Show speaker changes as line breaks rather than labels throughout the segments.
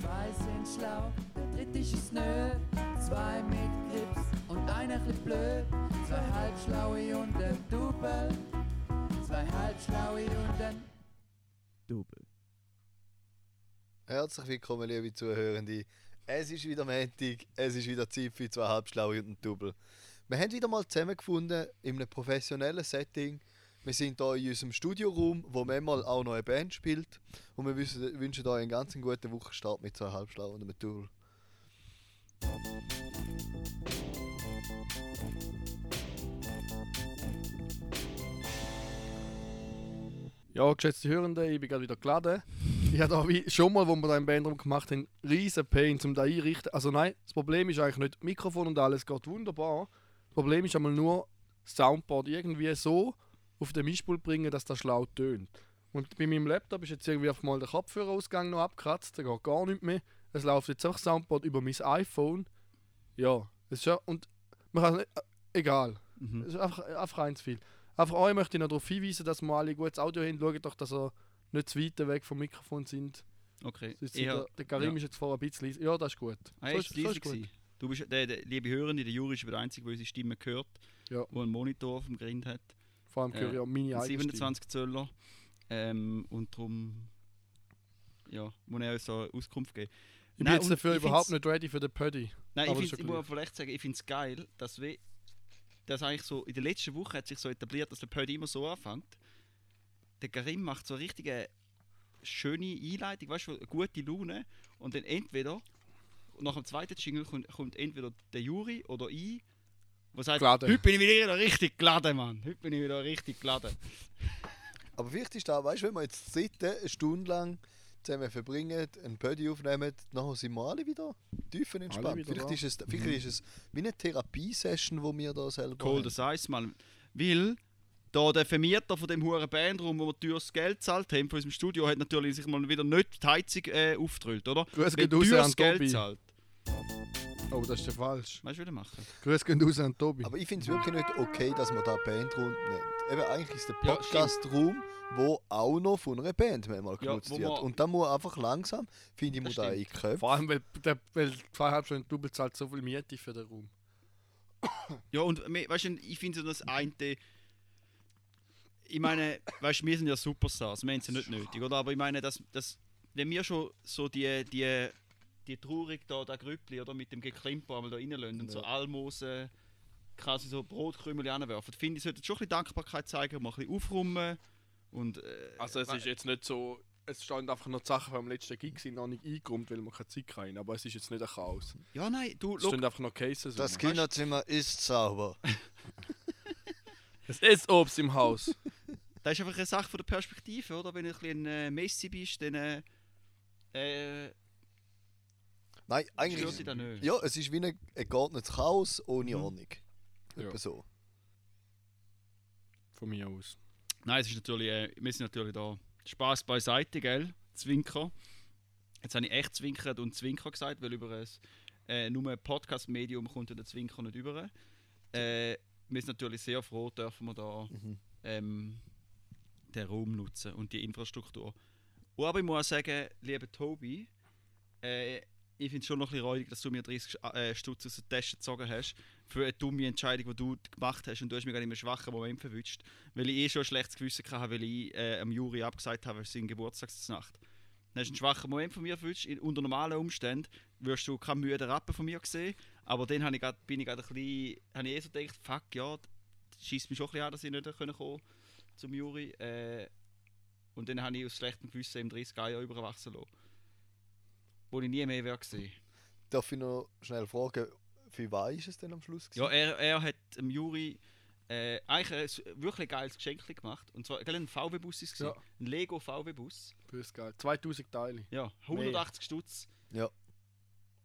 Zwei sind schlau, der dritte ist nö. Zwei mit Grips und einer chli blöd. Zwei halbschlaue und ein Double. Zwei halbschlaue und ein
Double.
Herzlich willkommen, liebe Zuhörende. Es ist wieder Montag, es ist wieder Zeit für zwei Halbschlaue und ein Double. Wir haben wieder mal zusammengefunden in einem professionellen Setting. Wir sind hier in unserem Studioraum, wo manchmal auch noch eine Band spielt. Und wir wünschen, wünschen euch einen ganz guten Wochenstart mit zwei Halbschlauen und einem Double.
Ja, geschätzte Hörende, ich bin gerade wieder geladen. Ich habe da wie schon mal, wo wir da im Bandraum gemacht haben, riesen Pain, um da einrichten. Also nein, das Problem ist eigentlich nicht Mikrofon und alles geht wunderbar. Das Problem ist einmal nur das Soundboard irgendwie so auf den Mischpult bringen, dass das schlau tönt. Und bei meinem Laptop ist jetzt irgendwie auf mal der Kopfhörerausgang noch abgekratzt, der geht gar nicht mehr. Es läuft jetzt einfach Soundboard über mein iPhone. Ja, das ist ja, und man kann nicht, äh, egal.
Mhm.
Es ist einfach, einfach eins viel. Einfach euch möchte ich noch darauf hinweisen, dass wir alle gutes Audio haben. Schaut doch, dass ihr nicht zu weit weg vom Mikrofon sind.
Okay.
Sonst
Ich
der, der Karim
ja.
ist jetzt vorher ein bisschen leise. Ja, das ist gut.
Ah,
So
ist
so ist gut.
Du bist, der, der, liebe Hörende, der Juri ist der Einzige, der unsere Stimme hört,
Ja.
der einen Monitor auf dem Grind hat.
Vor allem höre ich
Äh,
auch meine
Ein
eigene
27 Zöller. Ähm, und darum ja, muss er uns so Auskunft geben.
Ich bin
Nein,
jetzt
und
dafür
ich
überhaupt nicht ready für den Puddy.
Nein, ich, ich
ja
muss vielleicht sagen, ich finde es geil, dass wir dass eigentlich so in der letzten Woche hat sich so etabliert, dass der Pödi immer so anfängt. Der Karim macht so eine richtige schöne Einleitung, weißt du, eine gute Laune und dann entweder nach dem zweiten Jingle kommt, kommt entweder der Juri oder ich, der sagt,
Geladen.
heute bin ich wieder richtig geladen, Mann. Heute bin ich wieder richtig geladen.
Aber vielleicht ist da, weißt du, wenn wir jetzt dritte eine Stunde lang zusammen verbringen, einen Buddy aufnehmen, nachher sind wir alle wieder tiefenentspannt.
wieder
Vielleicht
da.
ist, es, vielleicht ist es wie eine Therapiesession, die wir da selber
Cold as Ice, Mann. Weil da der Vermieter von dem hohen Bandraum, wo wir teures Geld zahlt haben, von unserem Studio, hat natürlich sich mal wieder nicht die Heizung äh, aufgedrückt, oder?
Grüß geht
Geld zahlt.
Oh, das ist ja falsch.
Weißt du, was ich machen?
Grüß geht raus an Tobi.
Aber ich finde es wirklich nicht okay, dass man da Bandraum nennt. Eben, eigentlich ist der
Ja,
Podcast-Raum, wo auch noch von einer Band manchmal
Ja,
genutzt
wo
wird.
man-
Und da muss einfach langsam, finde ich,
Das
muss da
stimmt.
einköpfen.
Vor allem, weil, der, weil zweieinhalb Stunden Double zahlt so viel Miete für den Raum.
Ja, und me- weißt du, ich finde so das eine. Ich meine, weißt du, wir sind ja Superstars, wir haben es ja nicht nötig, oder? Aber ich meine, dass, dass wenn wir schon so die, die, die Traurig da, der Grüppli, oder mit dem Geklimper einmal da reinlassen und so Almosen, quasi so Brotkrümel anwerfen, finde ich, sollte schon ein bisschen Dankbarkeit zeigen, mal ein bisschen aufräumen und. Äh,
Also es ist jetzt nicht so, es stehen einfach noch die Sachen vom letzten Gig sind noch nicht eingeräumt, weil man keine Zeit kann. Aber es ist jetzt nicht ein Chaos.
Ja, nein, du,
Es stehen einfach noch Cases.
Das
rum.
Kinderzimmer ist sauber.
Es ist Obst im Haus.
das ist einfach eine Sache von der Perspektive, oder? Wenn du ein bisschen ein äh, Messi bist, dann. Äh, äh,
Nein, eigentlich. Ja, es ist wie ein, ein geordnetes Chaos ohne
Mhm.
Ordnung.
Ja.
So.
Von mir aus.
Nein, es ist natürlich, äh, wir sind natürlich da. Spaß beiseite, gell? Zwinker. Jetzt habe ich echt zwinkert und Zwinker gesagt, weil über ein äh, nur ein Podcast-Medium kommt der Zwinker nicht über. Äh, wir sind natürlich sehr froh, dürfen wir da
Mhm.
ähm, den Raum nutzen und die Infrastruktur. Und aber ich muss auch sagen, lieber Tobi, äh, ich finde es schon noch ein bisschen räudig, dass du mir 30 Sch- äh, Stutz aus der Tasche gezogen hast für eine dumme Entscheidung, die du gemacht hast und du hast mich gerade in einem schwachen Moment verwünscht, weil ich eh schon ein schlechtes Gewissen hatte, weil ich äh, am Juri abgesagt habe, es seine Geburtstagsnacht. Dann hast du einen schwachen Moment von mir verwünscht. Unter normalen Umständen wirst du keinen müden Rappen von mir sehen, aber dann habe ich grad, bin ich gerade ein bisschen, habe ich eh so gedacht, fuck ja, schießt mich schon ein bisschen an, dass ich nicht kommen konnte zum Juri. Äh, und dann habe ich aus schlechtem Gewissen im 30 Jahr überwachsen lassen. Wo ich nie mehr gesehen.
Darf ich noch schnell fragen, für was ist es denn am Schluss?
Ja,
gewesen?
er, er hat dem Juri äh, eigentlich ein wirklich geiles Geschenk gemacht. Und zwar gell, ein VW-Bus ist es.
Ja.
Ein Lego VW-Bus.
Bös geil. 2000 Teile.
Ja, 180 Stutz.
Ja.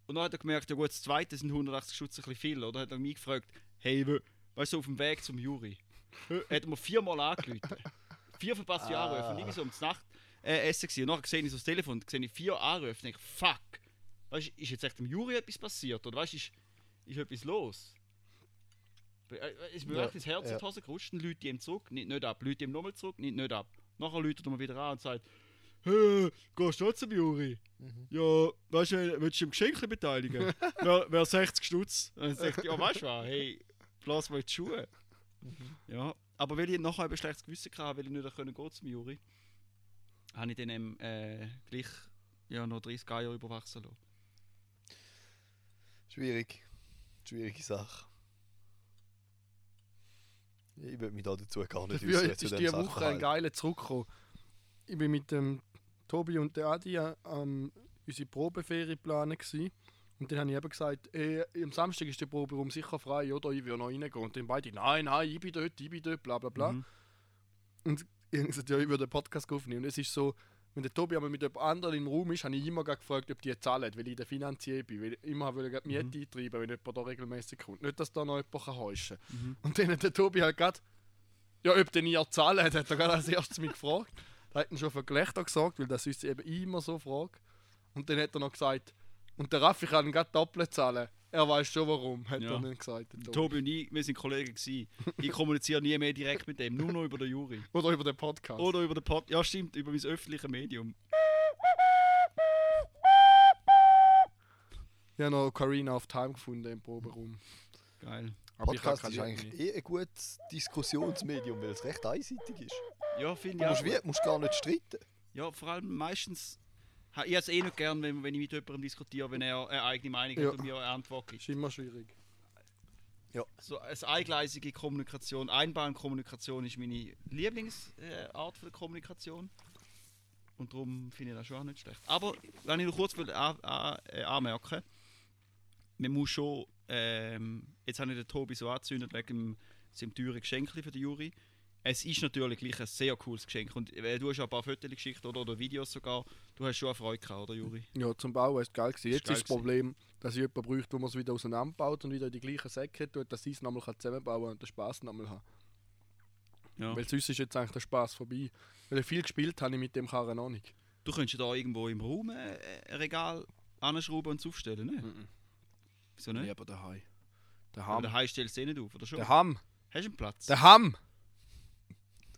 Und dann hat er gemerkt, ja gut, das zweite sind 180 Stutz ein bisschen viel. Oder hat er mich gefragt, hey, we- weißt du, auf dem Weg zum Juri, hat er mir viermal angerufen. Vier verpasste
Ah.
Anrufe. Und irgendwie so um die Nacht äh, essen gewesen. Und nachher sehe ich so das Telefon, sehe ich vier Anrufe und denke, fuck, weißt, ist jetzt echt dem Juri etwas passiert? Oder weißt, du, ist, ist etwas los? Be- äh, Es ist mir
Ja,
wirklich das Herz
ja.
in die Hose gerutscht, dann Leute ihm zurück, nicht, nicht ab, Leute ihm nochmal zurück, nicht, nicht ab. Nachher läutet er mir wieder an und sagt, hey, gehst du zum Juri?
Mhm.
Ja, weißt du, willst du im Geschenk beteiligen? Wer wär 60 Stutz? Dann sagt er, ja, weißt du was, hey, blass mal die Schuhe. Ja, aber weil ich nachher ein schlechtes Gewissen hatte, weil ich nicht können gehen zum Juri, habe ich dann eben, äh, gleich ja, noch 30 Jahre überwachsen lassen.
Schwierig. Schwierige Sache. Ich würde mich da dazu gar nicht
Dafür
äußern zu
ist diese Woche ein geiler zurückgekommen. Ich bin mit dem Tobi und der Adi ähm, unsere Probeferie planen gsi. Und dann habe ich eben gesagt, eh, am Samstag ist der Proberaum sicher frei, oder? Ich will noch reingehen. Und dann beide, nein, nein, ich bin dort, ich bin dort, bla bla bla.
Mhm.
Und ich gesagt, ja, ich würde den Podcast aufnehmen. Und es ist so, wenn der Tobi aber mit jemand anderem im Raum ist, habe ich immer gefragt, ob die zahlen, weil ich der Finanzier bin. Weil ich immer will ich Miete eintreiben, wenn jemand da regelmäßig kommt. Nicht, dass da noch jemand heuschen kann.
Mhm.
Und dann hat der Tobi halt gerade, ja, ob denn ihr zahlen, hat er gerade als erstes mich gefragt. Da hat ihn schon für Gelächter gesagt, weil das uns eben immer so fragt. Und dann hat er noch gesagt, und der Raffi kann gerade doppelt zahlen. Er weiß schon warum, hat
Ja.
er dann gesagt. Tobi.
Tobi und ich, wir sind Kollegen gewesen. Ich kommuniziere nie mehr direkt mit dem, nur noch über den Juri.
Oder über den Podcast.
Oder über den Pod. Ja, stimmt, über mein öffentliches Medium.
Ich habe noch Carina of Time gefunden im Proberaum.
Geil.
Aber
Podcast ist eigentlich
Liebe
eh ein gutes Diskussionsmedium, weil es recht einseitig ist.
Ja, finde
Du
ich
musst,
auch.
wie, musst gar nicht streiten.
Ja, vor allem meistens. Ich habe es eh nicht gern, wenn, wenn ich mit jemandem diskutiere, wenn er eine eigene Meinung
Ja.
hat und mir eine Antwort gibt.
Ist immer schwierig.
So eine eingleisige Kommunikation, Einbahnkommunikation ist meine Lieblingsart äh, der Kommunikation. Und darum finde ich das schon auch nicht schlecht. Aber wenn ich noch kurz will, an, an, äh, anmerken man muss schon, ähm, jetzt habe ich den Tobi so angezündet wegen seinem teuren Geschenk für den Juri. Es ist natürlich gleich ein sehr cooles Geschenk. Und äh, du hast ja ein paar Fotos geschickt oder, oder Videos sogar. Du hast schon eine Freude gehabt, oder Juri?
Ja, zum Bauen ist geil gewesen.
Ist
Jetzt
geil
ist das Problem, dass ich jemanden bräuchte, wo man es wieder auseinanderbaut und wieder in die gleichen Säcke tut, dass ich es nochmal zusammenbauen kann und den Spaß nochmal haben.
Ja.
Weil sonst ist jetzt eigentlich der Spaß vorbei. Weil ich viel gespielt habe ich mit dem Karren noch nicht.
Du könntest ja da irgendwo im Raum äh, ein Regal anschrauben und es aufstellen, ne?
Mhm.
Wieso nicht?
Lieber daheim. Der
Aber
Ham.
daheim stellst du eh nicht auf, oder schon?
Der Ham.
Hast du einen Platz?
Der Ham.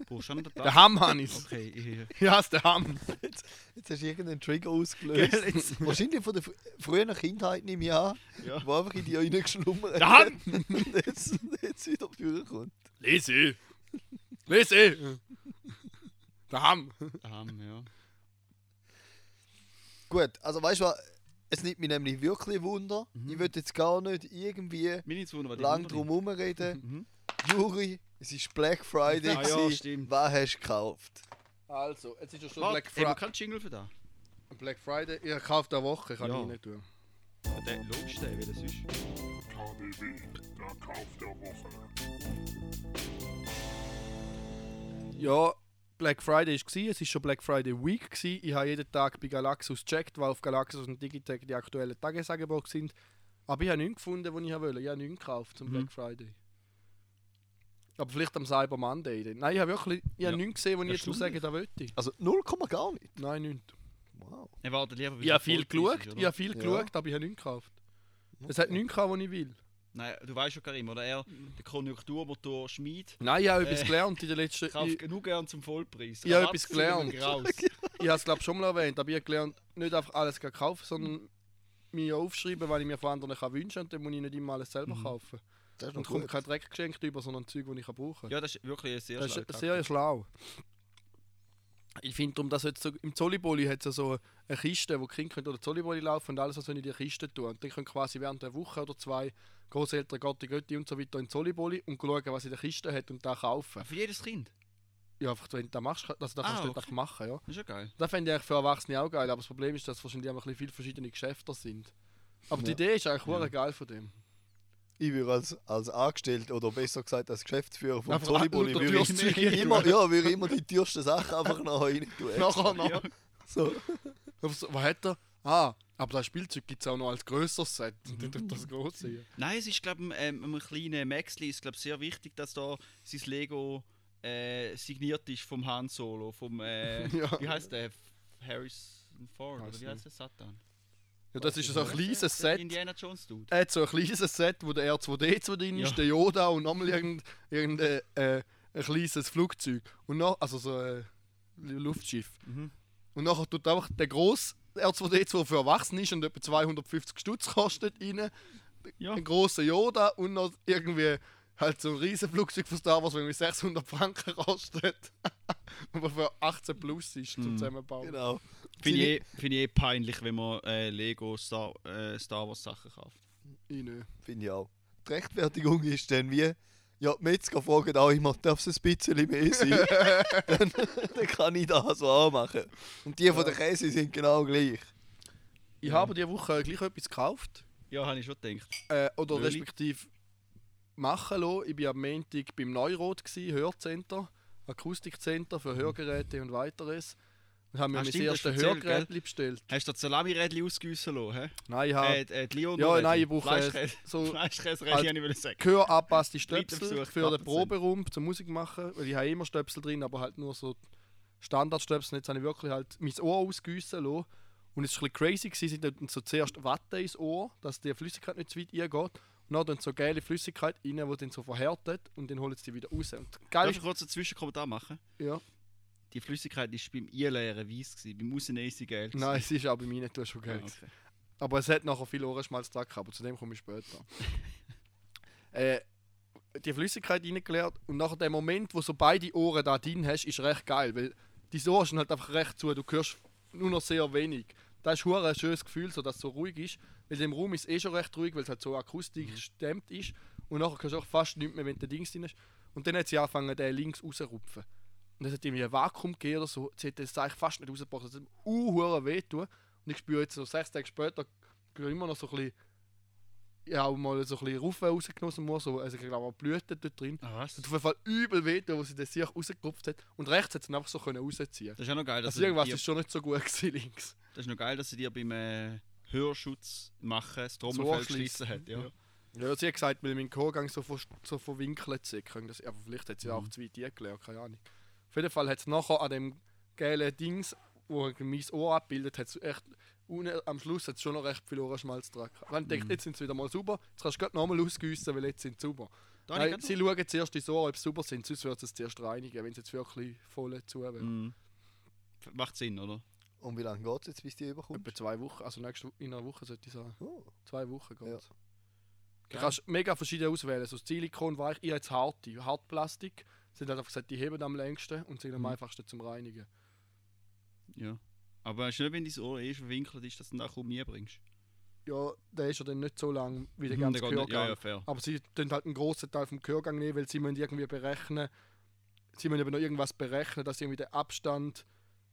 Brauchst du schon?
Der Ham habe ich.
Okay, ich,
Ja, ist der Ham.
Jetzt hast du irgendeinen Trigger ausgelöst. Wahrscheinlich von der fr frühen Kindheit nehme ich an,
Ja.
wo einfach in die reingeschlummert
Der Ham.
und jetzt, jetzt wieder vorkommt.
Lese. Lese. Der Ham.
ähm, ja.
Gut, also weißt du was, es nimmt mich nämlich wirklich Wunder.
Mhm.
Ich will jetzt gar nicht irgendwie
die
lang
Wunder
drum herum reden.
Mhm.
Juri, es ist Black Friday.
Ah, ja, stimmt.
Was hast du gekauft?
Also, jetzt ist ja schon
Warte,
Black,
haben wir
Fri
keinen Jingle für das?
Black Friday. Ich kaufe der Woche, kann
Ja.
ich nicht tun.
Ja, der, logisch, der, wie das ist.
KDW, der Kauf der Woche.
Ja, Black Friday war, es war schon Black Friday Week. Gewesen. Ich habe jeden Tag bei Galaxus gecheckt, weil auf Galaxus und Digitech die aktuellen Tagesangebote sind. Aber ich habe nichts gefunden, was ich wollte. Ich habe nichts gekauft zum
Mhm.
Black Friday. Aber vielleicht am Cyber Monday. Dann. Nein, ich habe wirklich ich habe
Ja.
nichts gesehen, was ich jetzt sagen, da wollte ich.
Also 0, gar nicht.
Nein, nichts.
Wow.
Er wartet lieber,
Ich habe viel geschaut,
ist,
ich habe viel
Ja.
geschaut, aber ich habe nichts gekauft. Es hat nichts gehabt, was ich will.
Nein, du weißt schon, Karim, oder? Er, der Konjunkturmotor Schmied,
Nein, ich habe etwas
Äh,
gelernt in den letzten...
kauft
Ich,
genug gern zum Vollpreis.
Ich habe etwas gelernt. Ich habe es glaube schon mal erwähnt, aber ich habe gelernt, nicht einfach alles zu kaufen, sondern mir aufschreiben, was ich mir von anderen kann wünschen und dann muss ich nicht immer alles selber
Mhm.
kaufen.
Das ist
Und kommt kein Dreck geschenkt über, sondern Zeug, die ich kann brauchen kann.
Ja, das ist wirklich ein sehr
das
schlau.
ist sehr schlau. Ich finde darum, dass jetzt so, im Zolliboli hat es so eine Kiste, wo die Kinder können oder Zolliboli laufen und alles, was in die Kiste tun. Und die können quasi während der Woche oder zwei Großeltern, Gotti, Götti und so weiter in Zolliboli und schauen, was in der Kiste hat und da kaufen.
Für jedes Kind.
Ja, einfach, wenn du das machst, also das
Ah,
kannst du
okay.
einfach machen, ja.
Das ist ja geil.
Das fände ich für Erwachsene auch geil, aber das Problem ist, dass wahrscheinlich einfach ein bisschen viele verschiedene Geschäfte sind. Aber die
Ja.
Idee ist eigentlich
Ja.
ja. geil von dem.
Ich würde als, als Angestellter oder besser gesagt als Geschäftsführer vom Zolliboli
unter
würde ich immer, ja, würde immer die teuersten Sachen einfach noch rein tun.
Nachher noch.
Ja.
So.
Was, hat er? Ah, aber das Spielzeug gibt es auch noch als grösseres Set. Tut das große. hier.
Nein, es ist, glaube ich, ähm, einem kleinen Maxli ist, glaube sehr wichtig, dass da sein Lego äh, signiert ist vom Han Solo, vom, äh,
Ja.
wie heißt der? Harrison Ford, oder wie heißt der Satan?
Ja, das ist so ein kleines
Der
Set.
Indiana Jones Dude.
Er hat so ein kleines Set, wo der R2D2 drin ist,
Ja.
der Yoda und nochmal irgendein, irgendein äh, ein kleines Flugzeug. Und noch, also so ein Luftschiff.
Mhm.
Und nachher tut einfach der grosse R2D2, der für Erwachsene ist und etwa 250 Stutz kostet, rein.
Ja.
Ein grosser Yoda und noch irgendwie halt so ein riesen Flugzeug von Star Wars, der irgendwie 600 Franken kostet. Aber für 18 plus ist zum
Mhm.
Zusammenbauen.
Genau.
Finde ich, eh- find ich eh peinlich, wenn man äh, Lego Star, äh, Star Wars Sachen kauft.
Ich nicht.
Finde ich auch. Die Rechtfertigung ist dann wie, ja, die Metzger fragen auch immer, darf es ein bisschen mehr sein? dann, dann kann ich das so auch machen. Und die von der Käse sind genau gleich.
Ich
Ja.
habe diese Woche gleich etwas gekauft.
Ja, habe ich schon gedacht.
Äh, oder
Really?
respektive machen lassen. Ich war am Montag beim Neurot, gewesen, Hörcenter, Akustikcenter für Hörgeräte und weiteres. Und haben mir
Ah,
mein erstes Hörgerät bestellt.
Hast du das Salami-Rädchen ausgüssen lassen?
Nein, ich habe
Äh, äh,
Ja, nein, ich brauche, äh,
Fleischkäse.
so
Fleischkäse-Rädchen,
halt-
ich wollte sagen. Weiterbesuch,
Stöpsel für den. Proberaum zum Musik machen. Weil ich habe immer Stöpsel drin, aber halt nur so Standardstöpsel. Jetzt habe ich wirklich halt mein Ohr ausgüssen lassen. Und es war ein bisschen crazy, gewesen. tun so zuerst Watte ins Ohr, dass die Flüssigkeit nicht zu weit eingeht. Und dann so geile Flüssigkeit rein, die dann so verhärtet und dann holen sie die wieder raus. Und geil
Darf ich kurz einen Zwischenkommentar machen?
ja.
Die Flüssigkeit war beim Einleeren weiß, gewesen, beim Rausnehmen ist sie gelb. gewesen.
Nein, es ist auch bei mir nicht schon
Ah,
geil.
okay.
Aber es hat nachher viel Ohrenschmalz dran gehabt, aber zu dem komme ich später. äh, die Flüssigkeit reingeleert und nachher der Moment, wo so beide Ohren da drin hast, ist recht geil, weil die Ohren sind halt einfach recht zu, du hörst nur noch sehr wenig. Das ist ein schönes Gefühl, so dass es so ruhig ist, weil im Raum ist es eh schon recht ruhig, weil es halt so akustisch gestemmt ist und nachher hörst du auch fast nichts mehr, wenn der Dings drin ist. Und dann hat sie angefangen, den links rauszurupfen. Und es hat irgendwie ein Vakuum gegeben oder so, sie hat das eigentlich fast nicht rausgebracht, das hat mir uh, weh tun. Und ich spüre jetzt so sechs Tage später immer noch so ein bisschen, ja, auch mal so ein bisschen Rufe rausgenommen, aus dem Ohr, so, also ich glaube Blüten dort drin.
Ah, was?
Es hat auf jeden Fall übel weh, wo sie das sich rausgerupft hat. Und rechts hat sie einfach so können rausziehen.
Das ist ja noch geil, dass
Also
sie
irgendwas ist schon nicht so gut gewesen, links.
das ist noch geil, dass sie dir beim äh, Hörschutz machen das
So
Trommelfell
anschliessen.
geschlissen hat. Ja.
Ja. Ja, sie hat gesagt, weil mein Chorgang so, ver so verwinkelt können das, aber vielleicht hat sie
Mhm.
auch zu weit eingelernt, keine Ahnung. Auf jeden Fall hat es nachher an dem geilen Dings, wo mein Ohr abbildet, hat echt unten, am Schluss hat's schon noch recht viel Ohrenschmalz dran. gehabt. Dann
Mhm.
denkt, jetzt sind sie wieder mal sauber, jetzt kannst du gerade nochmal ausgüssen, weil jetzt sind sie sauber. Nein,
grad
sie schauen zuerst ins Ohr, ob sie sauber sind, sonst wird sie es zuerst reinigen, wenn sie jetzt wirklich voll zu wäre.
Mhm. Macht Sinn, oder?
Und wie lange geht es jetzt, bis die überkommt?
Etwa zwei Wochen, also nächste, in einer Woche sollte ich sagen.
Oh.
Zwei Wochen geht
Ja.
Du kannst mega verschiedene auswählen. So Silikon, weich, ich habe jetzt harte, Hartplastik. Sind halt einfach gesagt, die heben am längsten und sind am
Mhm.
einfachsten zum Reinigen.
Ja. Aber es ist nicht, wenn dein Ohr eh verwinkelt ist, dass du ihn auch kaum bringst.
Ja, der ist ja dann nicht so lang wie der
Mhm,
ganze
der nicht-. Ja, ja, fair.
Aber sie tun halt einen grossen Teil vom Gehörgang nehmen, weil sie müssen irgendwie berechnen, sie müssen aber noch irgendwas berechnen, dass irgendwie der Abstand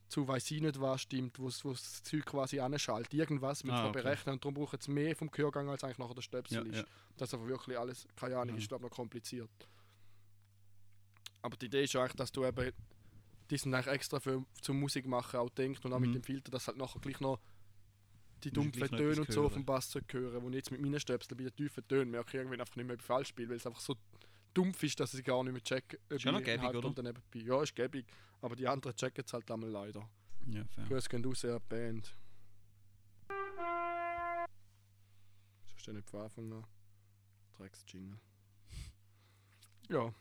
zu weiß ich nicht was stimmt, wo es- das Zeug quasi anschaltet. Irgendwas müssen
Ah,
wir
okay.
berechnen und darum brauchen sie mehr vom Gehörgang als eigentlich nachher der Stöpsel
Ja,
ist.
ja.
Das ist aber wirklich alles, keine Ahnung,
Ja.
ist glaube noch kompliziert. Aber die Idee ist eigentlich, dass du eben, die sind eigentlich extra für zum Musik machen auch denkt und auch
Mhm.
mit dem Filter, dass halt nachher gleich noch die dumpfen Töne und so vom Bass zu hören, wo ich jetzt mit meinen Stöpseln bei den tiefen Tönen merke ich irgendwann einfach nicht mehr falsch spiele, weil es einfach so dumpf ist, dass ich gar nicht mehr checke, ob
Ist ja noch gäbig, oder?
daneben bin. Ja, ist gäbig, aber die anderen checken es halt einmal leider.
Ja, fair.
Grüß gehen raus die Band. Ist ja nicht von Anfang an. Drecks-Jingle. Ja,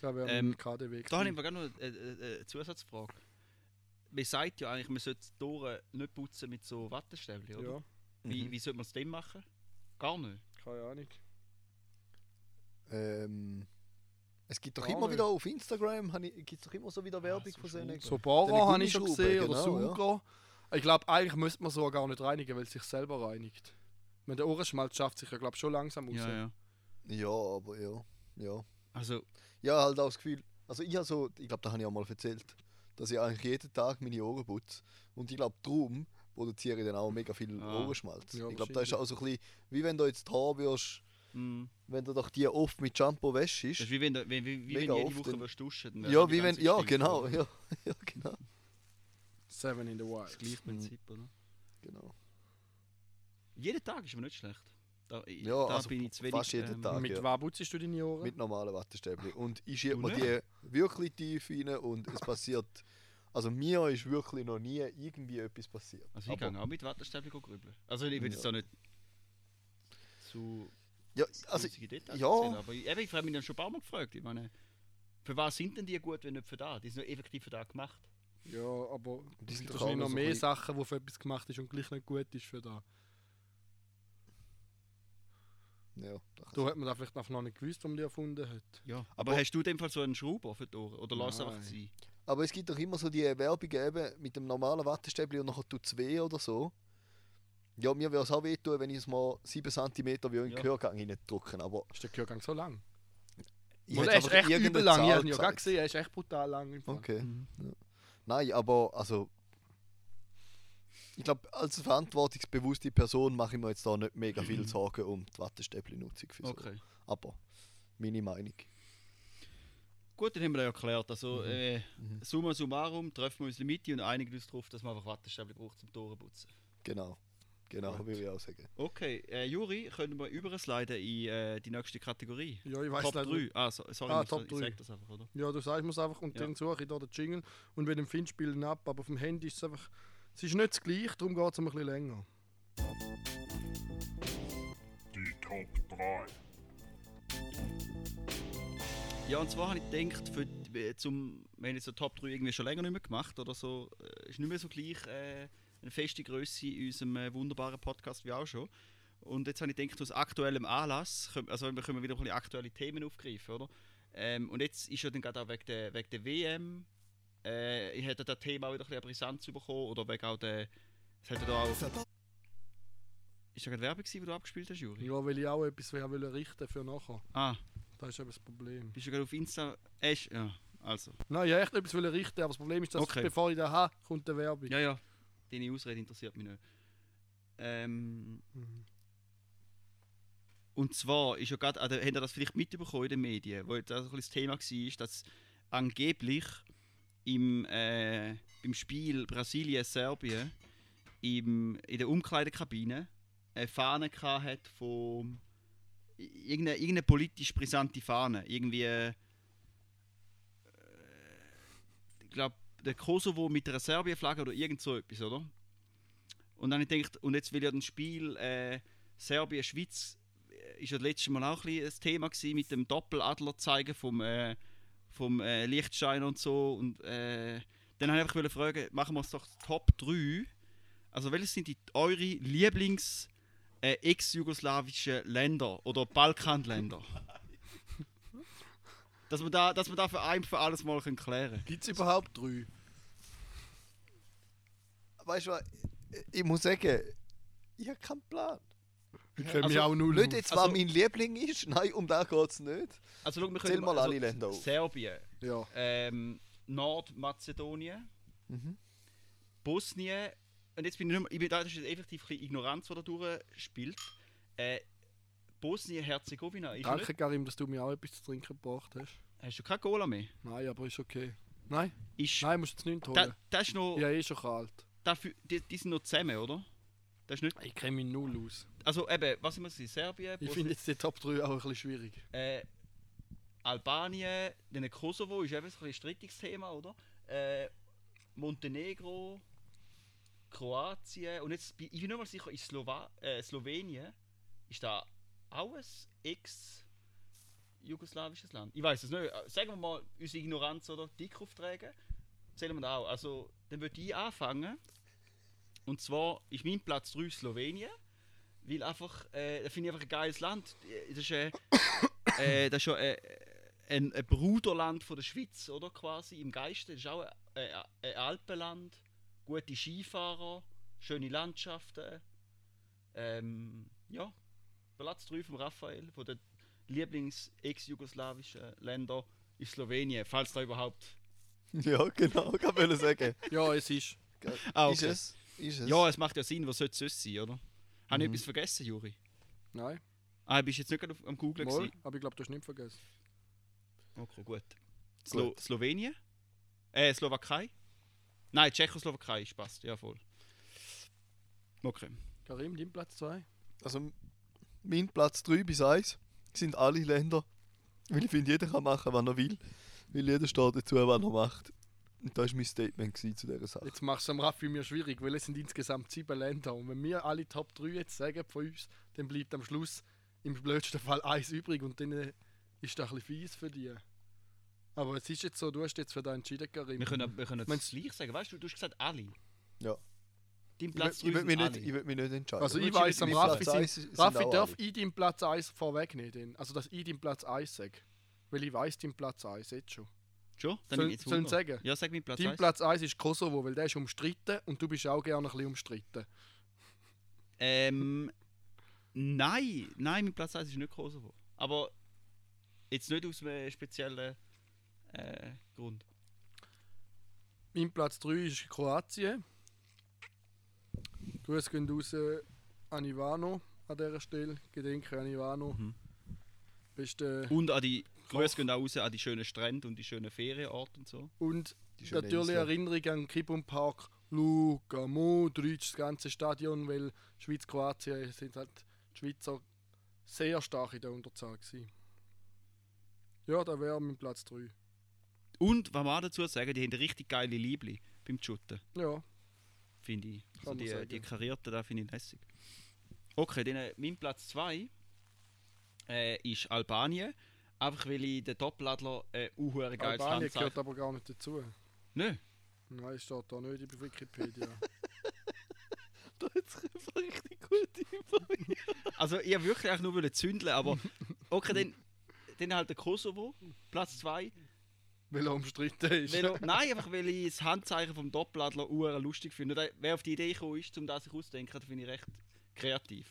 da wäre
Ähm,
ähm, KDW.
Da habe ich aber gerne noch eine, eine, Zusatzfrage. Man sagt ja eigentlich, man sollte die Tore nicht putzen mit so Wattestäbchen, oder?
Ja,
Wie,
Mhm.
wie sollte man es denn machen? Gar nicht.
keine Ahnung.
Ähm, es gibt doch
Gar
immer
nicht.
wieder auf Instagram gibt es doch immer so wieder Werbung
so
von so einer.
So Bohrer
Deine
habe ich schon gesehen oder
genau, ja.
Sauger. Ich glaube, eigentlich müsste man so gar nicht reinigen, weil es sich selber reinigt. Wenn der Ohrenschmalz schafft sich ja glaube schon langsam raus.
Ja, ja.
Ja, aber ja. Ja,
Also,
ja halt auch das Gefühl. Also ich habe so, ich glaube, da habe ich auch mal erzählt, dass ich eigentlich jeden Tag meine Ohren putze. Und ich glaube, darum produziere ich dann auch mega viel
Ah.
Ohrenschmalz.
Ja,
ich glaube, das ist auch so ein bisschen, wie wenn du jetzt Haar wirst,
mh,
wenn du doch die oft mit Shampoo wäschst.
das ist wie wenn, du- wie, wie, wie wenn jede
oft,
Woche wirst duschen. dann
Ja,
die
wie wenn, ja genau, ja, ja genau.
Seven in the Wild.
Das gleiche Prinzip, oder?
genau.
Jeden Tag ist aber nicht schlecht. Da,
Ja,
da
also
bin ich zu wenig.
fast jeden
ähm,
Tag.
Mit
ja.
was putzt du deine Ohren?
Mit normalen Wattestäbchen. Und ich schiebe mir die wirklich tief rein und es passiert. Also mir ist wirklich noch nie irgendwie etwas passiert.
Also ich
Aber-
kann auch mit Wattestäbchen grübeln. Also ich will jetzt
Ja.
da nicht zu
Ja, also
Details
ja.
erzählen, aber ich, eben, ich habe mich dann schon ein paar Mal gefragt. Ich meine, für was sind denn die gut, wenn nicht für da? Die sind nur effektiv für da gemacht.
Ja, aber
Die
es
sind
gibt wahrscheinlich noch mehr Sachen, wo für etwas gemacht ist und gleich nicht gut ist für da.
Ja, da
Da hat man da vielleicht einfach noch nicht gewusst, warum die erfunden hat.
Ja. Aber, hast du in dem Fall so einen Schrauber für die Ohren? Oder lass es einfach sein?
Aber es gibt doch immer so die Werbungen eben mit dem normalen Wattestäbli und nachher tut es weh oder so. Ja, mir würde es auch wehtun, wenn ich es mal 7 cm wie in den
Ja.
Gehörgang reindrücken. Aber
Ist der Gehörgang so lang?
ich hätte
er ist echt übel lang. Ich habe ihn ja gesehen, er ist echt brutal lang.
Okay.
Mhm.
Ja. Nein, aber also. Ich glaube, als verantwortungsbewusste Person mache ich mir jetzt da nicht mega viel Sorgen um die Wattestäbli-Nutzung. für so.
Okay.
Aber meine Meinung.
Gut, dann haben wir das ja erklärt. Also,
Mhm.
äh,
Mhm.
summa summarum treffen wir uns in der Mitte und einigen uns darauf, dass man einfach Wattestäbchen braucht zum Toren putzen.
Genau. Genau,
Gut.
würde ich auch sagen.
Okay, äh, Juri, können wir übersliden in äh, die nächste Kategorie?
Ja, ich weiß
Top
leider
3. Ah, so, sorry,
Ah,
ich,
Top
muss, ich
3.
sag das einfach, oder?
Ja, du sagst, ich muss einfach und
Ja.
dann suche ich da den Jingle und wenn du findest, spiele ich ihn ab. Aber auf dem Handy ist es einfach. Es ist nicht das gleiche, darum geht es ein bisschen länger.
Die Top 3.
Ja, und zwar habe ich gedacht, für, die- zum, wir haben jetzt so Top 3 irgendwie schon länger nicht mehr gemacht oder so, äh, ist nicht mehr so gleich äh, eine feste Größe in unserem äh, wunderbaren Podcast wie auch schon. Und jetzt habe ich gedacht, aus aktuellem Anlass, können- also wir können wieder ein bisschen aktuelle Themen aufgreifen, oder? Ähm, und jetzt ist ja dann gerade auch wegen der, wegen der WM, äh, ich hätte das Thema auch wieder ein bisschen an Brisanz bekommen, oder wegen auch der, es hätte da auch... Ist da gerade Werbung die du abgespielt hast, Juri?
Ja, weil ich auch etwas will richten für nachher.
Ah,
Das ist eben das Problem.
bist du gerade auf Insta... Äh, ja, also.
Nein, ich echt etwas will richten, aber das Problem ist, dass
Okay.
bevor ich da habe, kommt die Werbung.
Ja, ja. Deine Ausrede interessiert mich nicht. Ähm,
Mhm.
und zwar ist ja gerade, also, habt ihr das vielleicht mitbekommen in den Medien, wo das, ein bisschen das Thema war, dass angeblich im, äh, beim Spiel Brasilien-Serbien in der Umkleidekabine eine Fahne hat von irgendeine, irgendeine politisch brisante Fahne. Irgendwie, äh, ich glaube, der Kosovo mit einer Serbien-Flagge oder irgend so etwas, oder? Und dann habe ich gedacht, und jetzt will ja das Spiel äh, Serbien-Schweiz, äh, ist ja das letzte Mal auch ein, ein Thema gewesen mit dem Doppeladler zeigen vom, äh, vom äh, Lichtschein und so. Und äh, dann habe ich einfach wollte fragen, machen wir es doch Top 3. Also welche sind die, eure Lieblings- äh, ex-jugoslawischen Länder oder Balkanländer? dass, wir da, dass wir da für ein für alles mal können klären
Gibt es überhaupt drei?
Weißt du was? Ich- Ich muss sagen, ich habe keinen Plan.
Ich kenne mich
Also,
auch null
Nicht jetzt,
Also-
was mein Liebling ist. Nein, um das geht es nicht.
Also, schau, wir
Zähl mal
also,
alle Länder auf.
Serbien,
Ja.
ähm, Nordmazedonien,
Mhm.
Bosnien. Und jetzt bin ich nicht mehr, ich bin, da ist jetzt effektiv ein Ignoranz, die da durchspielt. Äh, Bosnien-Herzegowina ist
Danke,
nicht.
Karim, dass du mir auch etwas zu trinken gebracht hast.
Hast du kein Cola mehr?
Nein, aber ist okay. Nein,
Ist,
nein, musst du jetzt nicht
da,
holen.
das ist noch,
Ja, eh schon kalt.
dafür, die, die sind noch zusammen, oder? Das ist nicht,
Ich kenne mich null aus.
also eben, was immer sie, Serbien,
Ich finde jetzt die Top 3 auch ein bisschen schwierig.
äh, Albanien, dann Kosovo ist eben ein bisschen ein strittiges Thema, oder? Äh, Montenegro, Kroatien und jetzt bin ich bin nicht mal sicher, in Slowa äh, Slowenien ist da auch ein ex-jugoslawisches Land? Ich weiß es nicht. Äh, Sagen wir mal, unsere Ignoranz oder dick auftragen, zählen wir da auch. Also, dann würde ich anfangen. Und zwar ist mein Platz 3 Slowenien. Weil einfach, äh, das finde ich einfach ein geiles Land. Das ist, äh, äh, das ist schon äh, ein, ein Bruderland von der Schweiz, oder quasi im Geiste. Das ist auch ein, ein, Alpenland, gute Skifahrer, schöne Landschaften. Ähm, ja, Platz 3 von Raphael, von den Lieblings-ex-jugoslawischen Ländern ist Slowenien, falls da überhaupt.
Ja, genau, kann man sagen.
Ja, es ist.
Ah,
Ist es? Ist es?
Ja, es macht ja Sinn, was sollte es sonst sein, oder? Habe ich
Mhm.
etwas vergessen, Juri?
Nein,
Ah, bist du jetzt nicht gerade auf- am Googlen
mal,
gewesen?
aber ich glaube, du hast nicht vergessen.
Okay, gut. Slo
Gut.
Slowenien? Äh, Slowakei? Nein, Tschechoslowakei ist passt, ja voll. Okay.
Karim, dein Platz 2?
Also, mein Platz 3 bis 1 sind alle Länder. Weil ich finde, jeder kann machen, was er will. Weil jeder steht dazu, was er macht. Und das war mein Statement zu dieser Sache.
Jetzt machst du am Raffi mir schwierig, weil es sind insgesamt sieben Länder. Und wenn wir alle Top 3 jetzt sagen von uns, dann bleibt am Schluss im blödsten Fall eins übrig und dann äh, ist das ein bisschen fies für dich. Aber es ist jetzt so, du hast jetzt für dich entschieden, Karim.
Wir können, wir können
Meinst-
das gleich sagen. Weißt du, du hast gesagt alle.
Ja.
Dein
Ich,
Platz
ich, will
drei
mich
sind
nicht,
alle.
ich will mich nicht entscheiden.
Also ich
du
am Raffi, sind,
sind
Raffi darf
alle.
ich deinen Platz 1 vorwegnehmen. Also dass ich deinen Platz 1 sage. Weil ich weiss deinen Platz 1 jetzt schon.
Schon? Dann
Soll-
ich jetzt
sollen
Wunder.
sagen?
Ja, sag mir Platz
Dein
1.
Platz 1 ist Kosovo, weil der ist umstritten und du bist auch gerne ein bisschen umstritten.
Ähm, nein, nein, mein Platz 1 ist nicht Kosovo. Aber jetzt nicht aus einem speziellen äh, Grund.
Mein Platz 3 ist Kroatien. Grüße gehen raus an Ivano an dieser Stelle. Gedenke an Ivano.
Mhm.
Beste
Und an die Grüße gehen auch raus an die schönen Strände und die schönen Ferienorte und so.
und natürlich
Insel.
Erinnerung an Kibum Park, Luka Modric, das ganze Stadion, weil Schweiz-Kroatien sind halt die Schweizer sehr stark in der Unterzahl gewesen. Ja, da wäre mein Platz 3.
Und, was man dazu sagen, die haben richtig geile Liebli beim Shooten,
Ja,
finde ich. So
man
die, die karierten, da finde ich lässig. Okay, dann äh, mein Platz 2 äh, ist Albanien. Einfach weil ich den Topladler äh, ein geiles
Albanien
Handzeichen...
gehört aber gar nicht dazu.
Nö,
Nein, steht da nicht in Wikipedia.
Da hat sich einfach richtig gut informiert.
Also ich wollte wirklich eigentlich nur wollen zündeln, aber okay, dann, dann halt der Kosovo, Platz 2.
weil er umstritten ist.
Weil, er- nein, einfach weil ich das Handzeichen vom Doppladler lustig finde. Und wer auf die Idee gekommen ist, um das sich auszudenken, das finde ich recht kreativ.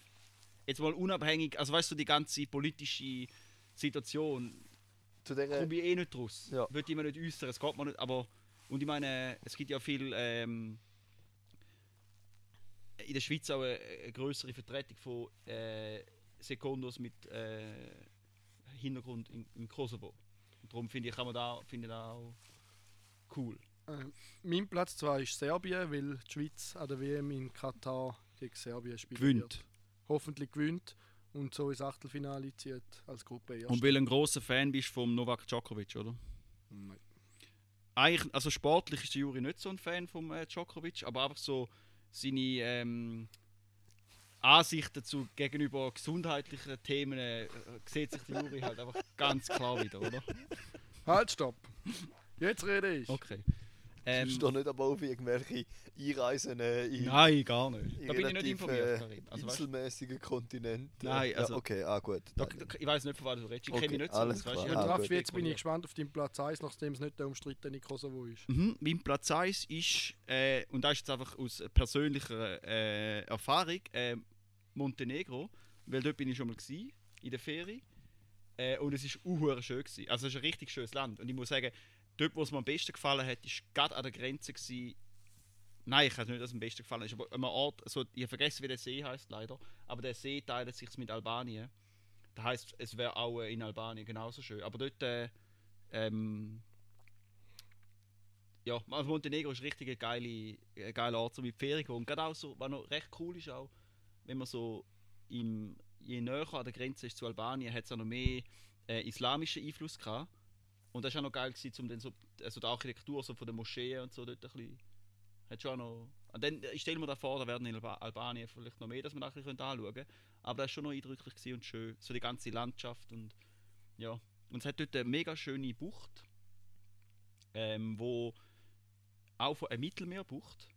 Jetzt mal unabhängig, also weißt du, die ganze politische Situation,
Zu der,
komme ich eh nicht raus.
Ja.
Würde ich mir nicht äußern, es geht mir nicht, aber und ich meine, es gibt ja viel ähm, in der Schweiz auch eine, eine größere Vertretung von äh, Sekundos mit äh, Hintergrund in, im Kosovo. Und darum finde ich, kann man da, finde ich da auch cool.
Äh, mein Platz 2 ist Serbien, weil die Schweiz an der WM in Katar gegen Serbien spielt.
Gewinnt.
Hoffentlich gewinnt und so ins Achtelfinale zieht als Gruppe erst.
Und weil du ein großer Fan bist vom Novak Djokovic, oder?
Nein.
Eigentlich, also sportlich ist der Juri nicht so ein Fan vom äh, Djokovic, aber einfach so seine ähm, Ansichten zu gegenüber gesundheitlichen Themen äh, sieht sich der Juri halt einfach ganz klar wieder, oder?
Halt, stopp! Jetzt rede ich.
Okay.
Ähm,
Ähm,
ist doch nicht aber auf irgendwelche Einreisen äh, in,
nein, gar nicht.
in
Da bin ich nicht informiert,
äh,
Karin. Also, weißt,
inselmäßigen Kontinenten.
Nein, also-
ja, okay, ah gut.
da, da, ich weiß nicht, von was du redest. Ich
Okay,
kenne mich nicht so
alles
aus, weißt,
klar.
ich
Und
Ah,
jetzt bin ich gespannt auf deinen Platz 1, nachdem es nicht der umstrittene Kosovo ist.
Mhm, mein Platz 1 ist, äh, und das ist jetzt einfach aus persönlicher äh, Erfahrung, äh, Montenegro, weil dort bin ich schon mal gsi in der Ferie äh, und es ist unhuere schön gewesen. Also es ist ein richtig schönes Land und ich muss sagen, dort, wo es mir am besten gefallen hat, ist gerade an der Grenze gsi. Nein, ich weiß nicht, dass es am besten gefallen ist, aber an Ort, so, ich habe vergessen, wie der See heißt leider, aber der See teilt sich mit Albanien. Das heißt, es wäre auch äh, in Albanien genauso schön. Aber dort äh, ähm, ja, also Montenegro ist richtig ein geile, ein geiler Ort, so mit Ferien gehen. Und gerade auch so, was noch recht cool ist auch, wenn man so im, je näher an der Grenze ist zu Albanien, hat es auch noch mehr äh, islamischen Einfluss gehabt. Und das war auch noch geil, um dann so, also die Architektur so von den Moscheen und so dort ein bisschen, hat schon noch, und dann, ich stelle mir da vor, da werden in Alba Albanien vielleicht noch mehr, dass ein bisschen anschauen könnte. Aber das war schon noch eindrücklich und schön, so die ganze Landschaft und ja. Und es hat dort eine mega schöne Bucht, ähm, wo auch von einer Mittelmeerbucht.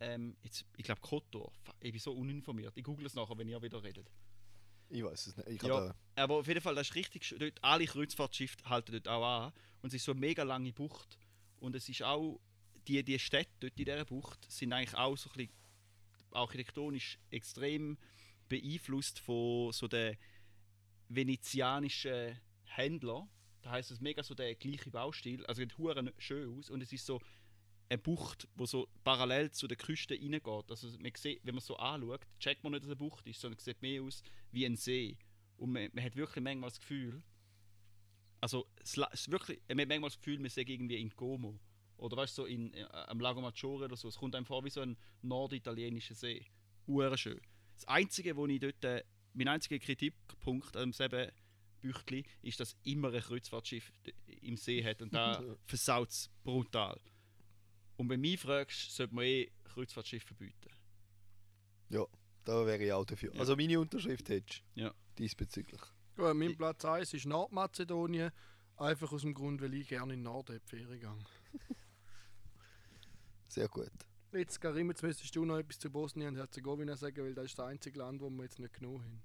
Ähm, jetzt, ich glaube Kotor. Ich bin so uninformiert. Ich google es nachher, wenn ihr wieder redet.
Ich weiß es nicht. Ich
Ja. Aber auf jeden Fall, das ist richtig schön. Dort, alle Kreuzfahrtschiffe halten dort auch an. Und es ist so eine mega lange Bucht. Und es ist auch, die, die Städte dort in dieser Bucht sind eigentlich auch so ein bisschen architektonisch extrem beeinflusst von so den venezianischen Händlern. Da heißt es mega so der gleiche Baustil. Also es sieht schön aus und es ist so eine Bucht, wo so parallel zu der Küste reingeht. Also man sieht, wenn man so anschaut, checkt man nicht, dass es eine Bucht ist, sondern es sieht mehr aus wie ein See. Und man, man hat wirklich manchmal das Gefühl, also es, es ist wirklich, man hat manchmal das Gefühl, man sei irgendwie in Como. Oder weißt du, so in, äh, am Lago Maggiore oder so. Es kommt einem vor wie so ein norditalienischer See. Uhr schön. Das Einzige, wo ich dort, äh, mein einziger Kritikpunkt an dem Büchli ist, dass immer ein Kreuzfahrtschiff im See hat und da versaut es brutal. Und wenn du mich fragst, sollte man eh Kreuzfahrtschiffe verbieten.
Da wäre ich auch dafür.
Ja.
Also meine Unterschrift hättest du
Ja.
diesbezüglich.
Gut, mein Platz 1 ist Nordmazedonien. Einfach aus dem Grund, weil ich gerne in den Norden die Ferien gehe.
Sehr gut.
Jetzt, Karim, jetzt müsstest du noch etwas zu Bosnien und Herzegowina sagen, weil das ist das einzige Land, wo wir jetzt nicht genug haben.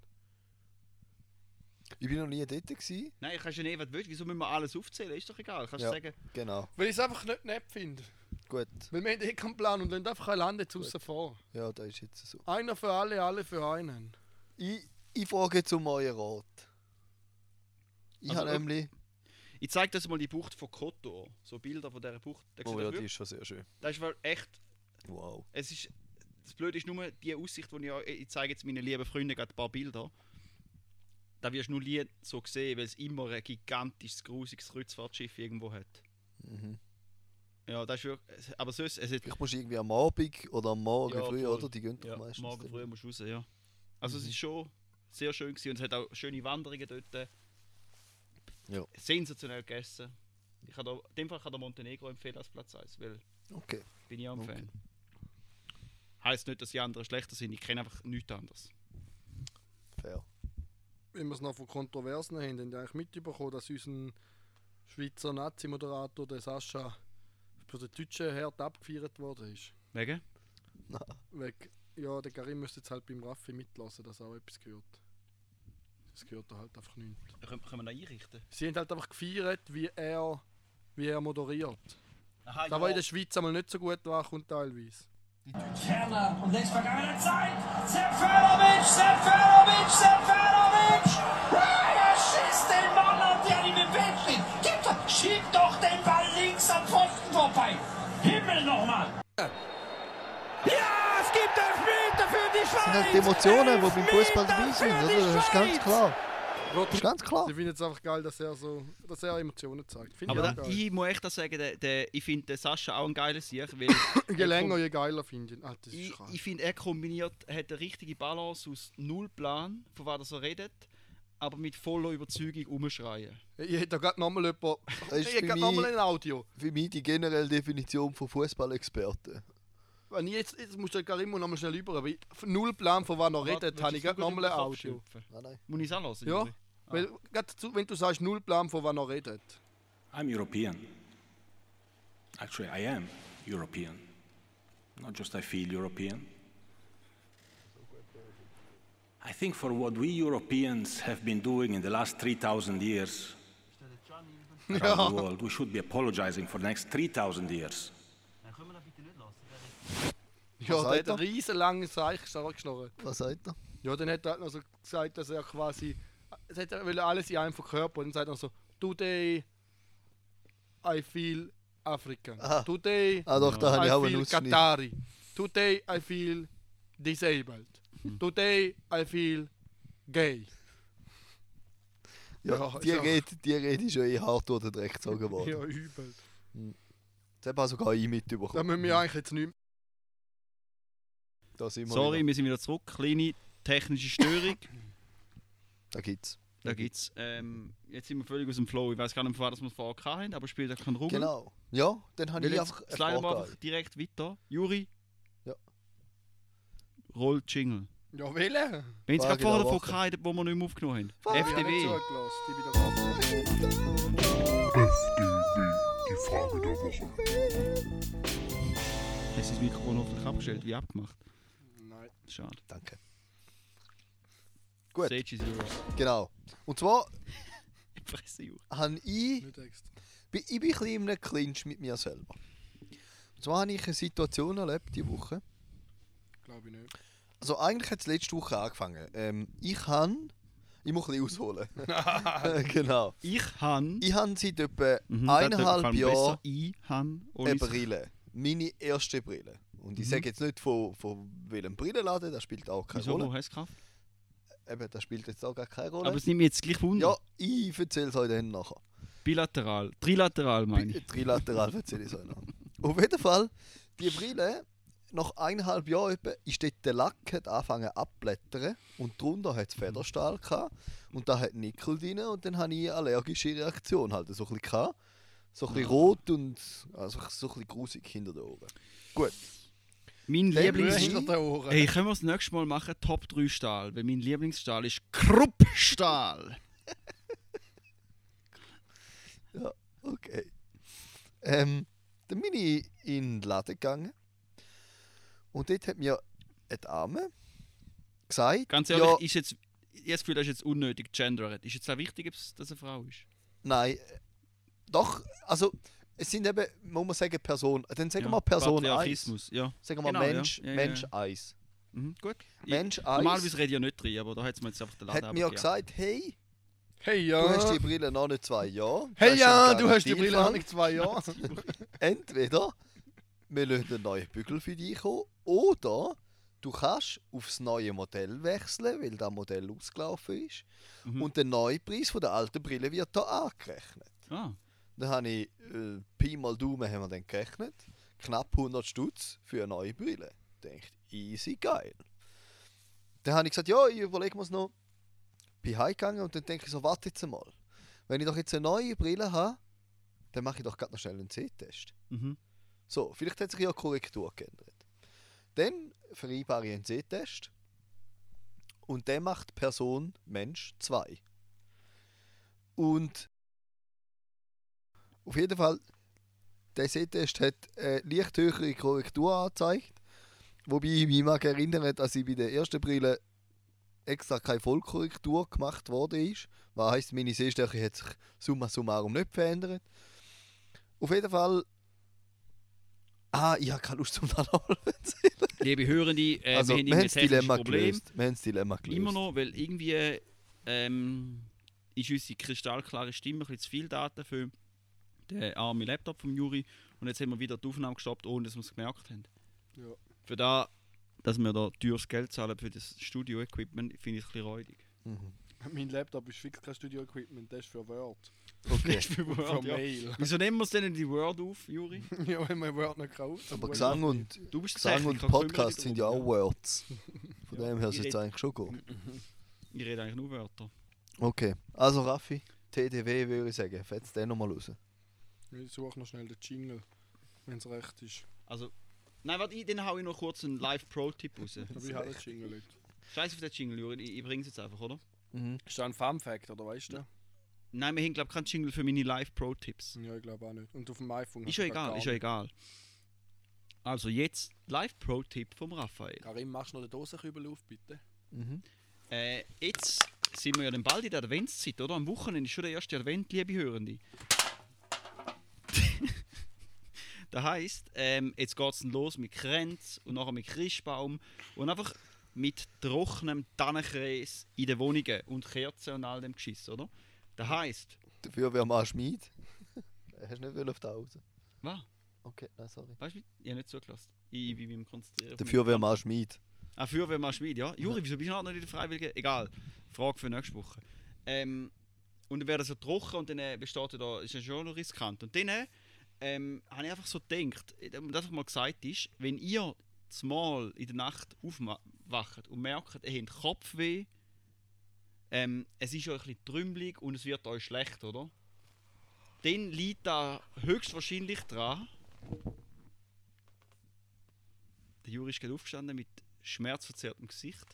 Ich bin noch nie dort. Gewesen.
Nein, kannst du nicht, was du willst. Wieso müssen wir alles aufzählen? Ist doch egal. Kannst du
Ja.
sagen,
Genau.
Weil ich es einfach nicht nett finde.
Gut.
Weil wir haben eh keinen Plan und lassen einfach ein Land jetzt vor.
Ja, das ist jetzt so.
Einer für alle, alle für einen.
Ich, ich frage jetzt um euren Rat. Ich
Also,
habe nämlich.
ich zeige das mal die Bucht von Kotor. So Bilder von dieser Bucht. Da
Oh ja,
das
die
wirklich-
ist schon sehr schön.
Das ist echt.
Wow.
Es ist, das Blöde ist nur die Aussicht, die ich, ich zeige jetzt meinen lieben Freunden gerade ein paar Bilder. Da wirst du nur nie so sehen, weil es immer ein gigantisches, grusiges Kreuzfahrtschiff irgendwo hat.
Mhm.
Ja, das ist wirklich. Aber sonst, es hat
Vielleicht musst du irgendwie am Abend oder am Morgen
Ja,
früh,
voll.
oder? Die gehen doch
Ja,
meistens.
morgen früh musst du raus, ja. Also
Mhm.
es ist schon sehr schön gewesen und es hat auch schöne Wanderungen dort.
Ja.
Sensationell gegessen. Ich kann da, in dem Fall kann der Montenegro empfehlen als Platz 1, weil
Okay.
bin ich auch ein
Okay.
Fan. Heißt nicht, dass die anderen schlechter sind, ich kenne einfach nichts anderes.
Fair.
Wenn wir es noch von Kontroversen haben, haben wir eigentlich mitbekommen, dass unser Schweizer Nazi-Moderator, der Sascha, für den deutschen Herd abgefeiert worden ist.
Wegen?
Weg, ja, der Karim müsste jetzt halt beim Raffi mitlassen, dass er auch etwas gehört. Das gehört er halt einfach nicht.
Können, können wir ihn einrichten?
Sie haben halt einfach gefeiert, wie er, wie er moderiert.
Aha,
Da war in der Schweiz einmal nicht so gut ankommt teilweise.
Ferner und längst vergangener Zeit. Seferovic, Seferovic, Seferovic. Ah, Er schießt den Ball an der die bewegt Gib doch, schieb doch den Links am Pfosten vorbei. Himmel nochmal. Ja, es gibt Elfmeter für die Schweiz.
Das sind halt die Emotionen, die beim Fußball dabei sind, oder? Das ist ganz klar. Das ist ganz klar.
Sie finden es einfach geil, dass er so, dass er Emotionen zeigt. Finde
Aber
ich
da, ich muss echt sagen, der, der, ich finde Sascha auch ein geiler Sieg, weil
Je länger, je geiler finde ich. ihn. Ah,
ich, ich finde, er kombiniert, hat eine richtige Balance aus Nullplan, von was er redet, aber mit voller Überzeugung umschreien.
Ich hätte da gerade nochmal jemand.
Das
Ich hätte
für
gerade nochmal
mich,
ein Audio.
für mich die generelle Definition von Fußballexperten.
Wenn ich jetzt, jetzt muss der Karim nochmal schnell über, ich- null Plan, von was er redet, habe ich gerade nochmal ein Audio.
Nein, nein.
Muss ich es auch hören?
Ja,
Juri?
weil, gerade dazu, wenn du sagst null Plan, von was er redet.
I'm European. Actually, I am European. Not just I feel European. I think for what we Europeans have been doing in the last 3,000 years around the world, we should be apologizing for the next 3,000 years.
Ja, der hat ein
er?
riesen langes Seich geschnurrt.
Was sagt er?
Ja, dann hat er halt noch so gesagt, dass er quasi. Es hat er will alles in einem verkörpern. Und dann sagt er so: Today I feel African.
Aha.
Today
Ah, doch, da habe
I
ich
feel
Ausschnitt.
Qatari. Today I feel disabled.
Hm.
Today I feel gay.
Ja,
Ja,
die, Rede, die Rede ist ja eh hart durch den Dreck gezogen worden.
Ja, übel.
Das habe sogar ich
Da
mitbekommen.
müssen wir eigentlich jetzt nicht
Da sind wir
Sorry,
wieder.
wir sind wieder zurück. Kleine technische Störung.
Da gibt's.
da gibt's. Ähm, jetzt sind wir völlig aus dem Flow. Ich weiß gar nicht, von was wir vorher hatten, aber spielt auch keinen Rummel.
Genau. Ja, dann habe ich
jetzt
einfach Frage.
einfach direkt weiter. Juri?
Ja.
Roll Jingle.
Ja, wählen.
Wenn es
Frage
gerade vorher davon gehabt wo wir nicht mehr aufgenommen haben.
Ich
FDW.
FDW, die Frage der Woche.
Hast du das Mikrofon hoffentlich abgestellt, wie abgemacht?
Nein.
Schade.
Danke. Gut.
Stage is yours.
Genau. Und zwar
Fresse, Juri.
habe ich, ich bin ein bisschen in einem Clinch mit mir selber. Und zwar habe ich eine Situation erlebt diese Woche.
Glaube ich nicht.
Also eigentlich hat es letzte Woche angefangen. Ähm, ich habe... Ich muss ein bisschen ausholen. genau.
Ich han.
Ich habe seit etwa
Mhm,
eineinhalb Jahren eine Brille. Meine erste Brille. Und ich
Mhm.
sage jetzt nicht von, von welchem Brillenladen, das spielt auch keine
Wieso, wo
Rolle.
hast du?
Eben, das spielt jetzt auch gar keine Rolle.
Aber es nimmt mich jetzt gleich Wunder.
ja, ich erzähle es euch dann nachher.
Bilateral. Trilateral meine ich.
Trilateral erzähle ich es euch nachher. Auf jeden Fall, die Brille, nach eineinhalb Jahren etwa, ist dort der Lack hat angefangen abblättern und drunter hat es Federstahl gehabt, und da hat Nickel drin und dann hatte ich eine allergische Reaktion halt so ein bisschen gehabt. So ein bisschen rot und also so ein bisschen grusig hinter den Ohren. Gut.
Mein
Der
Lieblings...
Brille-
Hinter den Ohren.
Hey, können wir das nächste Mal machen? Top 3 Stahl. Weil mein Lieblingsstahl ist Kruppstahl.
Ja, okay. Ähm, dann bin ich in den Laden gegangen. Und dort hat mir eine Dame gesagt,
Ganz ehrlich,
ja,
ist jetzt, ich habe das Gefühl, das ist jetzt unnötig gendert. Ist jetzt auch wichtig, ob es- dass eine Frau ist?
nein, doch, also es sind eben, muss man sagen, Person, dann sagen
Ja,
wir Person 1.
Patriarchismus, ja.
Sagen wir
Genau, ja.
Mensch,
Ja, ja,
Mensch
ja.
1.
Mhm, gut.
Mensch
ich,
1
normalerweise rede ich ja nicht drin, aber da hat es mir jetzt einfach den Laden
hat mir gesagt, hey,
Hey
du hast
ja.
die Brille noch nicht zwei Jahre.
Hey ja, du hast die Brille noch nicht zwei Jahre.
Entweder wir lassen einen neuen Bügel für dich kommen oder du kannst aufs neue Modell wechseln, weil das Modell ausgelaufen ist.
Mhm.
Und der neue Preis von der alten Brille wird hier angerechnet.
Ah,
Dann habe ich äh, Pi mal Daumen haben wir dann gerechnet. Knapp 100 Stutz für eine neue Brille. Denkt, easy geil. Dann habe ich gesagt, ja, ich überlege mir es noch. Bin heimgegangen und dann denke ich so, warte jetzt mal. Wenn ich doch jetzt eine neue Brille habe, dann mache ich doch gerade noch schnell einen C-Test.
mhm.
So, vielleicht hat sich ja die Korrektur geändert. Dann vereinbare ich einen C-Test. Und der macht Person Mensch 2. Und auf jeden Fall, der C-Test hat eine leicht höhere Korrektur angezeigt. Wobei ich mich mag erinnern, dass ich bei der ersten Brille extra keine Vollkorrektur gemacht worden ist. Was heisst, meine Sehstärke hat sich summa summarum nicht verändert. Auf jeden Fall. Ah, ich habe keine Lust zum erzählen.
Liebe Hörende, äh,
also,
wir haben
wir haben
irgendwie
das
ein
Dilemma
Problem.
gelöst. Wir haben das Dilemma gelöst.
Immer noch, weil irgendwie ähm, ist unsere kristallklare Stimme ein bisschen zu viel Daten für den armen Laptop vom Juri. Und jetzt haben wir wieder die Aufnahme gestoppt, ohne dass wir es gemerkt haben.
Ja.
Für da, dass wir da teures Geld zahlen für das Studio-Equipment, finde ich ein bisschen räudig.
Mhm.
mein Laptop ist fix kein Studio-Equipment, das ist für Word.
Okay.
Für
Für
Word, ja.
Mail.
Wieso nehmen wir es denn in die Word auf, Juri?
ja, wenn man Word nicht kauft.
Aber Gesang und,
Du bist
Gesang und Podcast sind ja auch Words. Von
Ja,
dem her ist es
red-
eigentlich schon gut.
Ich rede eigentlich nur Wörter.
Okay, also Raffi, TDW würde ich sagen. Fetzt den nochmal raus.
Ich suche noch schnell den Jingle, wenn es recht ist.
Also, nein, warte, ich- dann hau ich noch kurz einen Live-Pro-Tipp raus.
Aber ich habe den Jingle nicht.
Scheiß auf den Jingle, Juri, ich, ich bring's jetzt einfach, oder?
Mhm.
Ist das ein Fun-Fact, oder weißt du?
Nein, wir haben, glaube ich, keinen Jingle für meine Live-Pro-Tipps.
Ja, ich glaube auch nicht. Und auf dem iPhone
Ist ja egal, ist ja egal. Also jetzt Live-Pro-Tipp vom Raphael.
Karim, machst du noch den Dosenkübel auf, bitte?
Mhm.
Äh, jetzt sind wir ja dann bald in der Adventszeit, oder? Am Wochenende ist schon der erste Advent, liebe Hörende. das heisst, ähm, jetzt geht es dann los mit Kränz und nachher mit Christbaum und einfach mit trockenem Tannenkreis in den Wohnungen und Kerzen und all dem Geschiss, oder? Das heisst,
Dafür wäre mal Schmied. Hast du nicht auf die Hause?
was?
Okay, nein, sorry.
Weißt du, ich habe nicht zugelassen. Ich bin beim Konzentrieren.
Dafür wäre mal Schmied.
Ah, Feuerwehrmann Schmid, ja. Juri, wieso bist du noch nicht in der Freiwilligen? Egal. Frage für nächste Woche. Ähm, und dann wäre das so trocken und dann äh, besteht da, ist ja schon noch riskant. Und dann äh, ähm, habe ich einfach so gedacht, äh, damit einfach mal gesagt ist, wenn ihr zumal in der Nacht aufwacht und merkt, ihr habt Kopfweh, ähm, es ist euch ein bisschen trümmelig und es wird euch schlecht, oder? Dann liegt da höchstwahrscheinlich dran. Der Juri ist gerade aufgestanden mit schmerzverzerrtem Gesicht.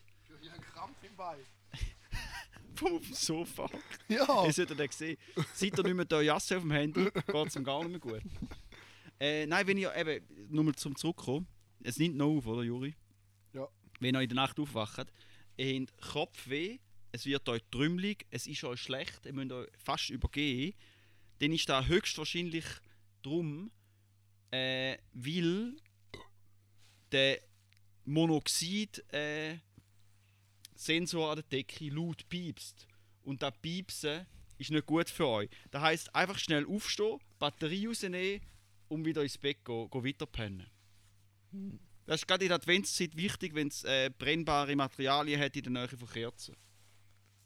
Ich habe einen Krampf im Bein.
Vom auf dem Sofa.
Ja!
Ihr solltet den sehen. Seid ihr nicht mehr da Jasse auf dem Handy, geht es ihm gar nicht mehr gut. Äh, nein, wenn ihr eben, nur mal zum Zurückkommen, es nimmt noch auf, oder Juri?
Ja.
Wenn ihr in der Nacht aufwacht, ihr habt Kopfweh, es wird euch trümmelig, es ist euch schlecht, ihr müsst euch fast übergehen, dann ist das höchstwahrscheinlich drum, äh, weil der Monoxid äh, an der Decke laut piepst. Und das Piepsen ist nicht gut für euch. Das heisst, einfach schnell aufstehen, Batterie rausnehmen und wieder ins Bett gehen, gehen weiter pennen. Das ist gerade in der Adventszeit wichtig, wenn es äh, brennbare Materialien hat in der Nähe von Kerzen.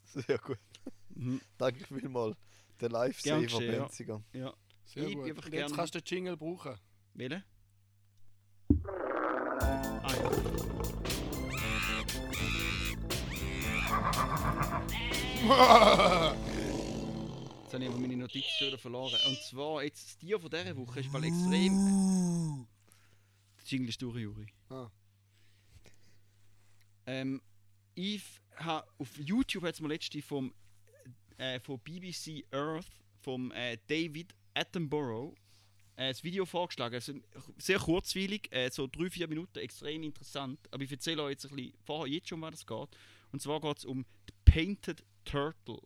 Sehr gut.
Mhm.
Danke vielmals. Der Live-Saver
geschehen, ja.
Benziger.
Ja.
Sehr
Ich
gut.
einfach
Und jetzt kannst du den Jingle brauchen.
Wählen? Ah ja. Jetzt habe ich aber meine wieder verloren. Und zwar, jetzt das Tier von dieser Woche ist mal extrem. Der Jingle ist durch, Juri.
Ah.
Ähm, ich habe auf YouTube hat es mir letzte vom äh, von BBC Earth vom äh, David Attenborough äh, das Video vorgeschlagen. Also, sehr kurzweilig, äh, so drei, vier Minuten, extrem interessant. Aber ich erzähle euch jetzt ein bisschen vorher jetzt schon, um was es geht. Und zwar geht es um die Painted Turtle.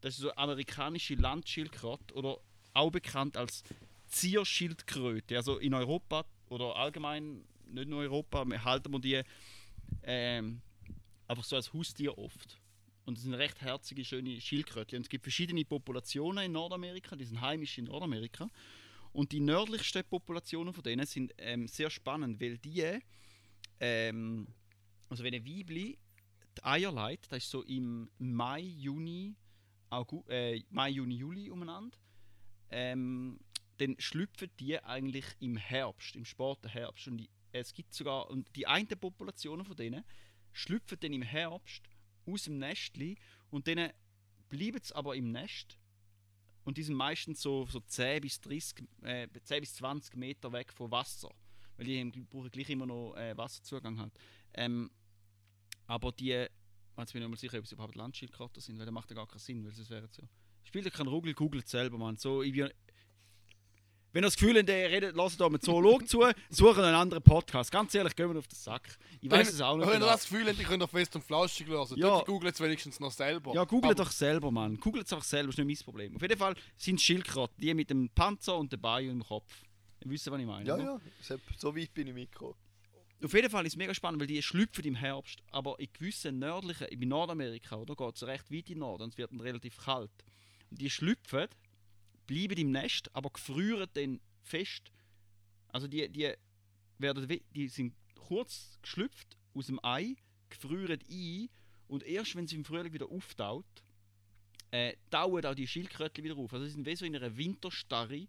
Das ist so eine amerikanische Landschildkröte oder auch bekannt als Zierschildkröte. Also in Europa oder allgemein, nicht nur Europa, wir halten wir die ähm, einfach so als Haustier oft. Und das sind recht herzige, schöne Schildkröte. Und es gibt verschiedene Populationen in Nordamerika, die sind heimisch in Nordamerika. Und die nördlichsten Populationen von denen sind ähm, sehr spannend, weil die, ähm, also wenn ein Weibli die Eier legt, das ist so im Mai, Juni, August, äh, Mai, Juni, Juli umeinander, ähm, dann schlüpfen die eigentlich im Herbst, im späten Herbst. Und die, es gibt sogar, und die eine Populationen von denen schlüpfen dann im Herbst aus dem Nestli und dann bleiben sie aber im Nest und die sind meistens so, so 10, bis 30, äh, 10 bis 20 Meter weg vom Wasser, weil die brauchen gleich immer noch äh, Wasserzugang halt. Ähm, aber die, jetzt bin ich mir nicht sicher, ob sie überhaupt Landschildkröten sind, weil das macht ja gar keinen Sinn, weil es wäre so. Spielt ja keinen Ruggel, googelt selber, Mann. So, ich wenn ihr das Gefühl habt, ihr redet, lasst da einen Zoolog zu, suchen einen anderen Podcast. Ganz ehrlich, gehen wir auf den Sack. Ich weiß es auch nicht.
Wenn ihr
genau.
das Gefühl habt, ich könnte auf fest und flauschig hören,
Ja.
googelt es wenigstens noch selber.
Ja, google
Aber-
doch selber, Mann. Google es einfach selber, ist nicht mein Problem. Auf jeden Fall sind es Schildkröten, die mit dem Panzer und dem Bein im Kopf. Ihr wisst, was ich meine.
Ja,
oder?
ja, so- so weit bin ich mitgekommen.
Auf jeden Fall ist es mega spannend, weil die schlüpfen im Herbst, aber in gewissen nördlichen, in Nordamerika, oder geht es recht weit in den Norden, und es wird dann relativ kalt. Und die schlüpfen, bleiben im Nest, aber gefrieren dann fest. Also die, die, werden, we- die sind kurz geschlüpft aus dem Ei, gefrieren ein und erst wenn sie im Frühling wieder auftaut, äh, auch die Schildkrötchen wieder auf. Also sie sind wie so in einer Winterstarre.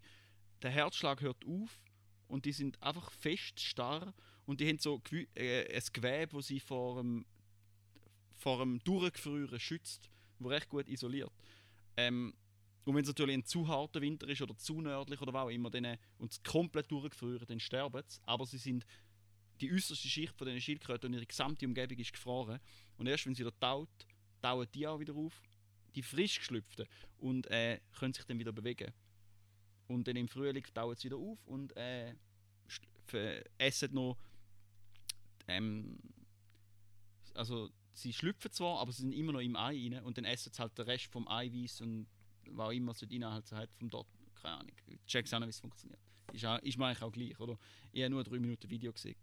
Der Herzschlag hört auf und die sind einfach fest starr und die haben so äh, ein Gewebe, das sie vor dem, vor dem Durchgefrieren schützt, wo recht gut isoliert. Ähm, und wenn es natürlich ein zu harter Winter ist oder zu nördlich oder was auch immer, dann, äh, und es komplett durchgefrieren, dann sterben sie. Aber sie sind die äußerste Schicht von den Schildkröten und ihre gesamte Umgebung ist gefroren. Und erst wenn sie wieder taut, tauen die auch wieder auf, die frisch geschlüpften, und äh, können sich dann wieder bewegen. Und dann im Frühling tauen sie wieder auf und äh, essen noch. Ähm, also sie schlüpfen zwar, aber sie sind immer noch im Ei rein und dann essen sie halt den Rest vom Eiweiß und was auch immer so die Inhalte hat vom dort. Keine Ahnung. Ich check's auch nicht, wie es funktioniert. Ist, auch, ist mir eigentlich auch gleich, oder? Ich habe nur 3 Minuten Video gesehen.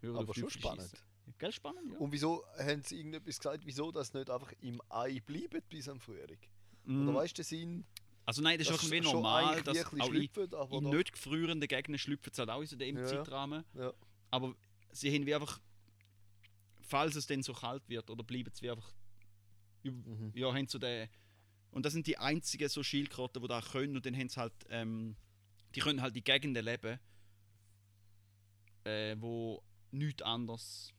Hören
Aber schon spannend.
schiessen. Gell, spannend, ja.
Und wieso haben sie irgendetwas gesagt, wieso das nicht einfach im Ei bleibt bis am Frühling?
Mm.
Oder weißt du, Sinn,
Also nein, das ist
dass
schon normal, dass auch in,
schlüpfen, aber
in
doch-
nicht gefrierenden Gegenden schlüpfen sie halt auch in dem
Ja.
Zeitrahmen.
Ja.
Aber sie haben wie einfach, falls es dann so kalt wird, oder bleiben sie wie einfach,
Mhm.
ja haben so den, und das sind die einzigen so Schildkröten, die das können und dann haben sie halt, ähm, die können halt in Gegenden leben, äh, wo nichts anderes,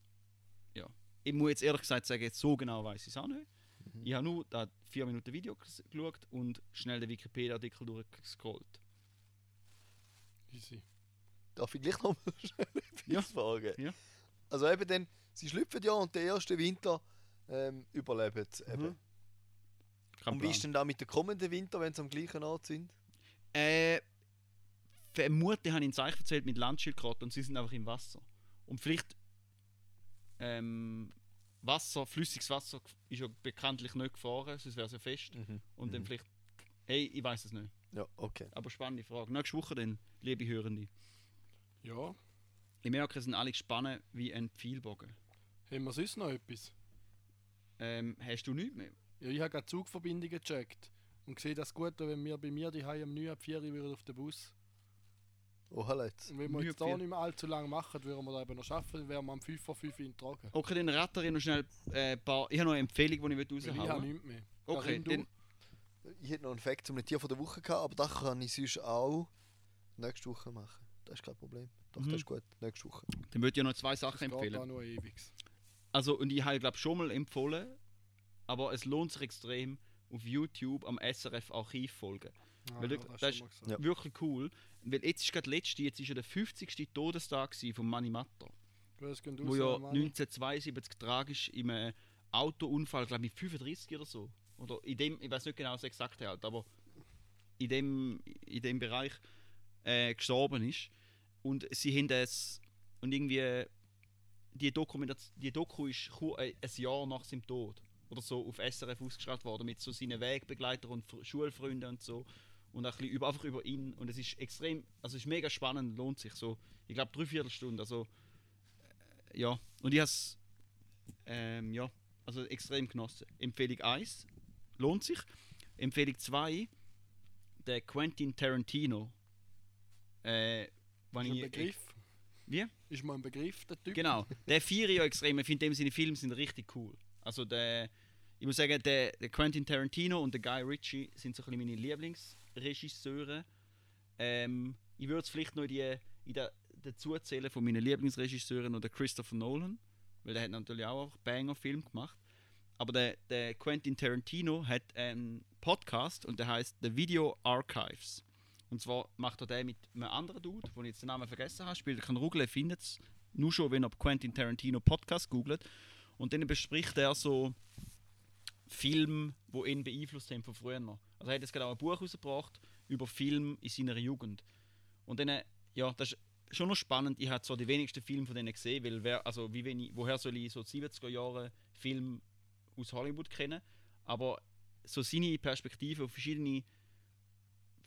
ja. Ich muss jetzt ehrlich gesagt sagen, jetzt so genau weiß ich es auch nicht.
Mhm.
Ich habe nur das 4 Minuten Video ges- geschaut und schnell den Wikipedia-Artikel durchgescrollt.
Easy.
darf ich gleich noch mal schnell etwas
Ja.
fragen?
Ja.
Also eben dann, sie schlüpfen ja und den ersten Winter ähm, überleben.
Mhm.
Und wie ist denn da mit dem kommenden Winter, wenn sie am gleichen Ort sind?
Äh, vermutlich habe ich ein Zeichen erzählt mit Landschildkröten und sie sind einfach im Wasser. Und vielleicht ähm, Wasser, flüssiges Wasser ist ja bekanntlich nicht gefahren, sonst wäre es ja fest. Und dann
Mhm.
vielleicht, hey, ich weiß es nicht.
Ja, okay.
Aber spannende Frage. Nächste Woche dann, liebe Hörende.
Ja.
Ich merke, es sind alle gespannt wie ein Pfeilbogen.
Haben wir sonst noch etwas?
Ähm, hast du nichts mehr?
Ja, ich habe gerade Zugverbindungen gecheckt und sehe das gut, wenn wir bei mir die am 9 ab 4 Uhr auf den Bus.
Oh, hallo jetzt.
Und wenn wir jetzt da nicht mehr allzu lange machen, würden wir da eben noch schaffen, wären wir am 5 vor 5 in Tragen.
Okay, dann ratter ich noch schnell äh, ein paar. Ich habe noch eine Empfehlung, die ich
Weil ich habe
raushauen
nichts mehr.
Okay, dann,
Ich hätte noch einen Fact zum Tier von der Woche gehabt, aber das kann ich sonst auch nächste Woche machen. Das ist kein Problem. Doch,
Mhm.
das ist gut. Nächste Woche.
dann würde ich noch zwei Sachen
Das geht
empfehlen.
auch nur ewig.
Also, und ich habe, glaube schon mal empfohlen, aber es lohnt sich extrem, auf YouTube am SRF Archiv folgen.
Ah,
Weil
ja,
du-
das
das ist-
gesagt.
Wirklich cool. Weil jetzt ist gerade der letzte, jetzt ist ja der 50. Todestag von Manni Matter, wo ja
Manni.
1972 tragisch im äh, Autounfall, glaube ich, mit 35 oder so, oder in dem, ich weiß nicht genau das exakte Alter, aber in dem, in dem Bereich äh, gestorben ist. Und sie haben das, und irgendwie, die, Dokumentation, die Doku ist äh, ein Jahr nach seinem Tod oder so auf SRF ausgestrahlt worden mit so seinen Wegbegleitern und Fr- Schulfreunden und so und ein bisschen über, einfach über ihn und es ist extrem, also es ist mega spannend, lohnt sich so, ich glaube drei Viertelstunden, also äh, ja, und ich habe es ähm, ja, also extrem genossen. Empfehlung 1, lohnt sich. Empfehlung 2, der Quentin Tarantino. Äh,
ein
ich,
Begriff.
Wie?
Ist mal ein Begriff, der Typ?
Genau, der feiere ich ja extrem. Ich finde, seine Filme sind richtig cool. Also der, ich muss sagen, der, der Quentin Tarantino und der Guy Ritchie sind so ein bisschen meine Lieblingsregisseure. Ähm, ich würde es vielleicht noch in die, in der, dazu zählen von meinen Lieblingsregisseuren oder Christopher Nolan, weil der hat natürlich auch Banger-Film gemacht. Aber der, der Quentin Tarantino hat einen Podcast und der heißt The Video Archives. Und zwar macht er den mit einem anderen Dude, wo ich jetzt den Namen vergessen habe, spielt kann Rugle, findet es nur schon, wenn ihr Quentin Tarantino Podcast googelt. Und dann bespricht er so Filme, die ihn beeinflusst haben von früher noch. Also er hat jetzt auch ein Buch rausgebracht über Filme in seiner Jugend. Und dann, ja, das ist schon noch spannend. Ich habe zwar die wenigsten Filme von denen gesehen, weil wer, also wie wenig, woher soll ich so 70er Jahre Film aus Hollywood kennen? Aber so seine Perspektive auf verschiedene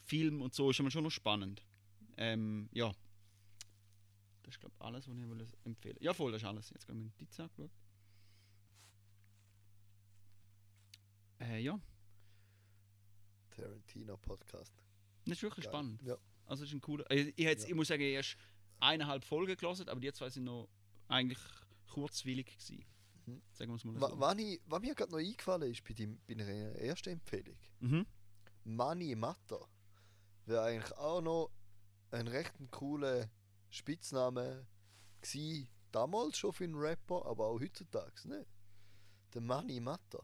Filme und so ist immer schon noch spannend. Ähm, ja. Das ist glaube ich alles, was ich empfehlen. Ja, voll, das ist alles. Jetzt gehen wir in die angeschaut. Äh, ja,
Tarantino Podcast.
das ist wirklich
Geil.
spannend.
Ja.
Also es ist ein cooler. Ich, ich, jetzt,
Ja.
ich muss sagen, erst eineinhalb Folgen gelesen, aber die zwei sind noch eigentlich kurzwillig gewesen.
Mhm.
Sagen wir es mal so.
Was, ich, was mir gerade noch eingefallen ist bei, deinem, bei einer ersten Empfehlung,
Mhm.
Mani Matter, wäre eigentlich auch noch ein recht cooler Spitzname gsi damals schon für einen Rapper, aber auch heutzutage nicht. Der Mani Matter.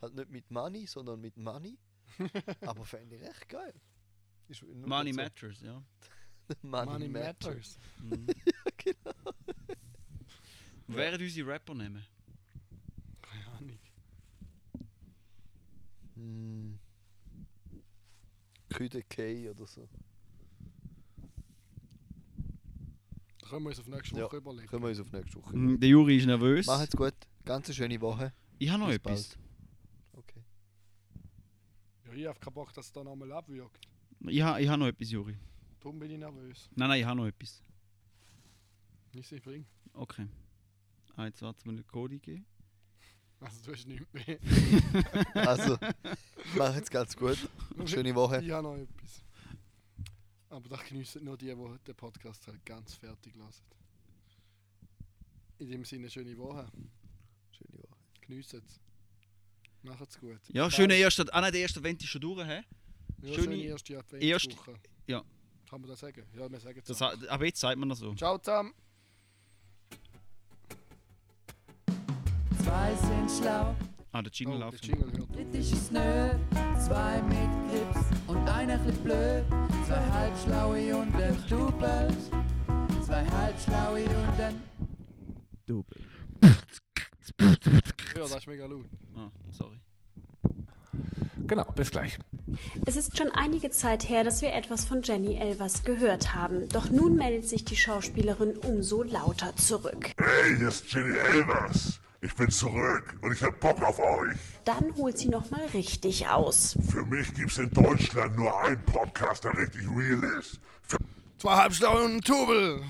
Halt nicht mit Money, sondern mit Money. aber fände ich recht geil. Ist nur
Money
so-
Matters, ja.
Money,
Money
Matter.
Matters.
Mhm.
genau.
Wären unsere Rapper nehmen?
Keine Ahnung.
Hm. Küde K oder so.
Da können wir uns auf nächste
Ja,
Woche überlegen.
Können wir uns auf nächste Woche.
Mhm, Der Juri ist nervös.
Macht's gut. Ganz eine schöne Woche.
Ich habe noch
Bis
etwas.
Okay.
Ja, ich habe keinen Bock, dass es da nochmal abwirkt.
Ich habe ich ha noch etwas, Juri.
Darum bin ich nervös.
Nein, nein, ich habe noch etwas.
Ich sie bringen.
Okay. Ah, jetzt warten wir den Cody geben.
Also du hast nichts mehr.
Also, macht's ganz gut. Schöne Woche.
Ich habe noch etwas. Aber das geniessen nur die, die den Podcast halt ganz fertig lassen. In dem Sinne, schöne Woche.
Schöne Woche.
Geniessen es. Macht's gut.
Ja, schöne erste. Ah, nein, der erste Event ist schon durch, hä?
Ja,
schöne
schöne erste
erste-
Adventswoche.
ja.
Kann man das sagen? Ja, wir sagen es.
Aber jetzt sagt man das so.
Ciao zusammen.
Zwei sind schlau,
Ah, der Jingle
Oh, der
läuft.
Jingle hört
ist nö. Zwei mit Grips und einer chli blöd. Zwei halbschlaue und ein Double. Zwei halbschlaue und ein
Double.
Ja, das ist mega laut.
Ah, sorry.
Genau, bis gleich.
Es ist schon einige Zeit her, dass wir etwas von Jenny Elvers gehört haben. Doch nun meldet sich die Schauspielerin umso lauter zurück.
Hey, hier ist Jenny Elvers. Ich bin zurück und ich hab Bock auf euch.
Dann holt sie nochmal richtig aus.
Für mich gibt's in Deutschland nur einen Podcast, der richtig real ist. Für
Zwei Halbschlaue und ein Tubel.